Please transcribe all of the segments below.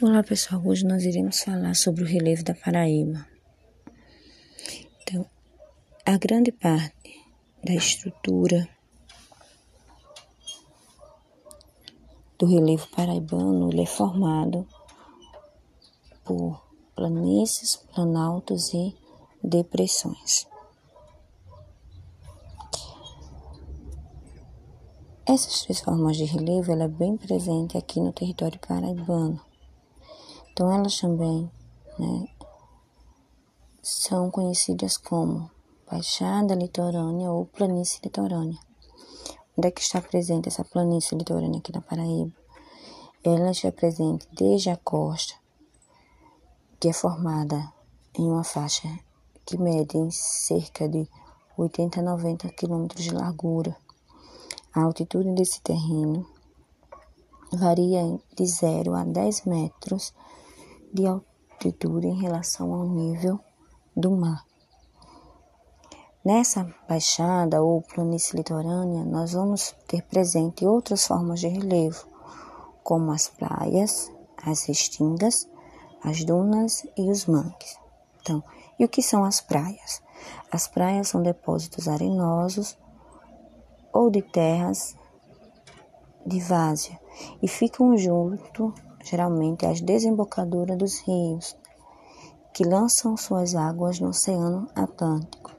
Olá pessoal, hoje nós iremos falar sobre o relevo da Paraíba. Então, a grande parte da estrutura do relevo paraibano é formado por planícies, planaltos e depressões. Essas três formas de relevo ela é bem presente aqui no território paraibano. Então, elas também né, são conhecidas como Baixada Litorânea ou Planície Litorânea. Onde é que está presente essa planície litorânea aqui na Paraíba? Ela está presente desde a costa, que é formada em uma faixa que mede em cerca de 80 a 90 quilômetros de largura. A altitude desse terreno varia de 0 a 10 metros de altitude em relação ao nível do mar. Nessa baixada ou planície litorânea, nós vamos ter presente outras formas de relevo, como as praias, as restingas, as dunas e os mangues. Então, e o que são as praias? As praias são depósitos arenosos ou de terras de várzea e ficam junto geralmente as desembocaduras dos rios, que lançam suas águas no Oceano Atlântico.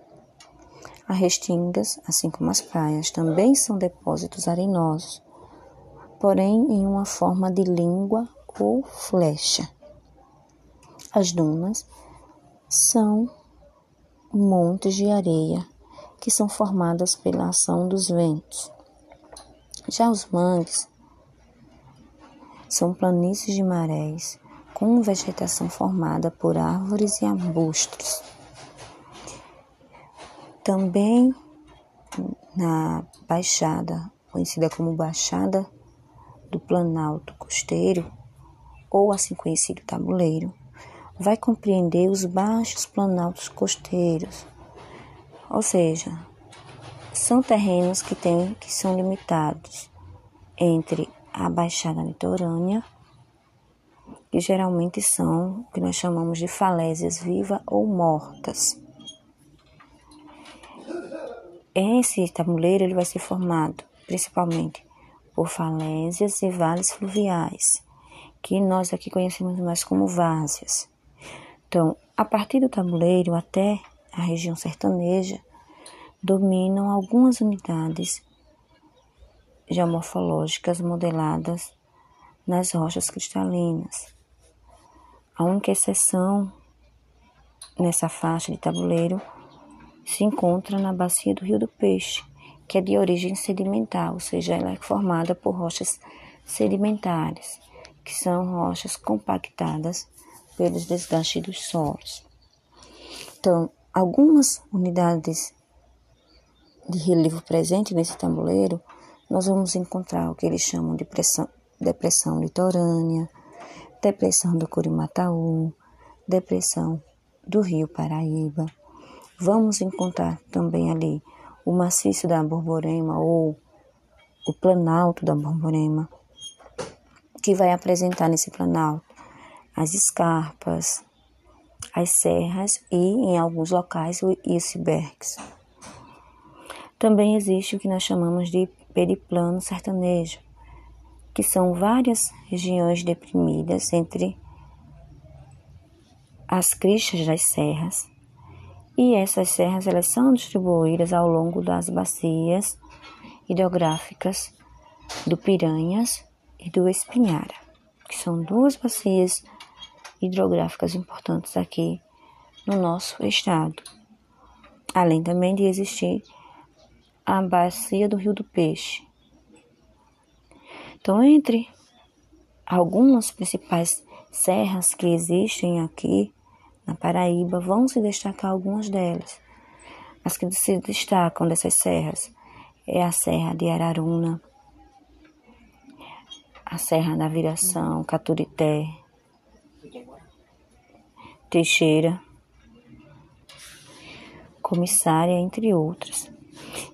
As restingas, assim como as praias, também são depósitos arenosos, porém em uma forma de língua ou flecha. As dunas são montes de areia que são formadas pela ação dos ventos. Já os mangues são planícies de marés com vegetação formada por árvores e arbustos. Também na Baixada, conhecida como Baixada do Planalto Costeiro, ou assim conhecido tabuleiro, vai compreender os baixos planaltos costeiros, ou seja, são terrenos que, tem, que são limitados entre a baixada litorânea, que geralmente são o que nós chamamos de falésias vivas ou mortas. Esse tabuleiro ele vai ser formado principalmente por falésias e vales fluviais, que nós aqui conhecemos mais como várzeas. Então, a partir do tabuleiro até a região sertaneja, dominam algumas unidades geomorfológicas modeladas nas rochas cristalinas. A única exceção nessa faixa de tabuleiro se encontra na bacia do Rio do Peixe, que é de origem sedimentar, ou seja, ela é formada por rochas sedimentares, que são rochas compactadas pelos desgastes dos solos. Então, algumas unidades de relevo presente nesse tabuleiro nós vamos encontrar o que eles chamam de pressão, depressão litorânea, depressão do Curimataú, depressão do Rio Paraíba. Vamos encontrar também ali o maciço da Borborema ou o planalto da Borborema, que vai apresentar nesse planalto as escarpas, as serras e, em alguns locais, os icebergs. Também existe o que nós chamamos de periplano sertanejo, que são várias regiões deprimidas entre as cristas das serras, e essas serras elas são distribuídas ao longo das bacias hidrográficas do Piranhas e do Espinhara, que são duas bacias hidrográficas importantes aqui no nosso estado. Além também de existir a bacia do Rio do Peixe. Então, entre algumas principais serras que existem aqui na Paraíba, vão se destacar algumas delas. As que se destacam dessas serras é a Serra de Araruna, a Serra da Viração, Caturité, Teixeira, Comissária, entre outras.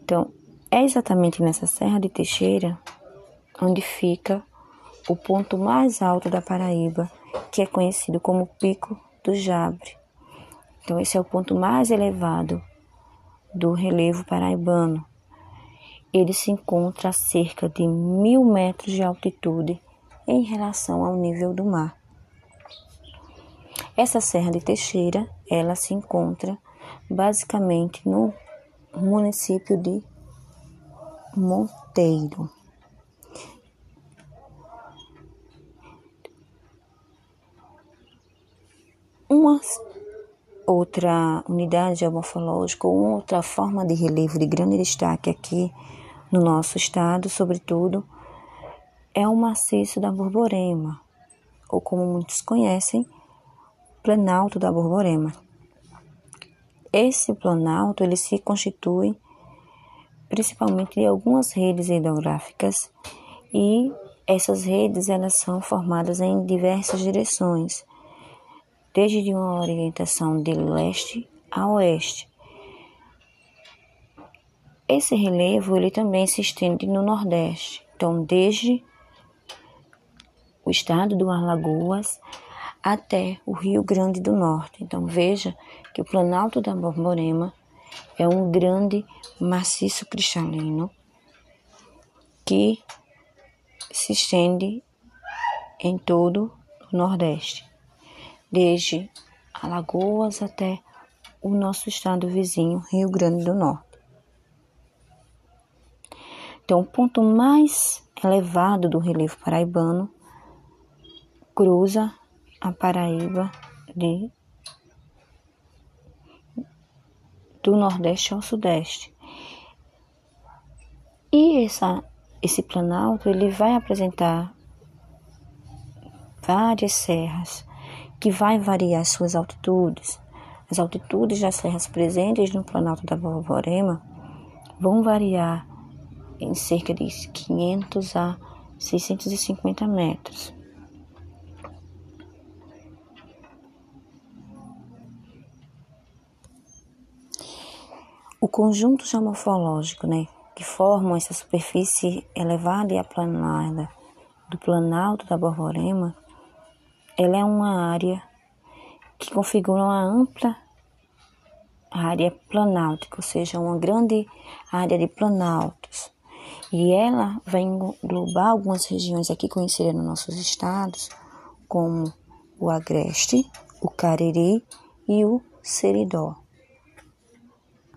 Então, é exatamente nessa Serra de Teixeira onde fica o ponto mais alto da Paraíba, que é conhecido como Pico do Jabre. Então, esse é o ponto mais elevado do relevo paraibano. Ele se encontra a cerca de mil metros de altitude em relação ao nível do mar. Essa Serra de Teixeira, ela se encontra basicamente no município de Monteiro. Uma outra unidade geomorfológica ou outra forma de relevo de grande destaque aqui no nosso estado, sobretudo, é o maciço da Borborema, ou como muitos conhecem, Planalto da Borborema. Esse planalto ele se constitui principalmente de algumas redes hidrográficas e essas redes elas são formadas em diversas direções, desde uma orientação de leste a oeste. Esse relevo ele também se estende no nordeste, então desde o estado do Alagoas até o Rio Grande do Norte. Então veja que o Planalto da Borborema é um grande maciço cristalino que se estende em todo o Nordeste, desde Alagoas até o nosso estado vizinho, Rio Grande do Norte. Então, o ponto mais elevado do relevo paraibano cruza a Paraíba de do Nordeste ao Sudeste. E essa, esse planalto ele vai apresentar várias serras que vai variar as suas altitudes. As altitudes das serras presentes no planalto da Borborema vão variar em cerca de 500 a 650 metros. O conjunto geomorfológico, né, que formam essa superfície elevada e aplanada do Planalto da Borborema, ela é uma área que configura uma ampla área planáltica, ou seja, uma grande área de planaltos. E ela vai englobar algumas regiões aqui conhecidas nos nossos estados, como o Agreste, o Cariri e o Seridó.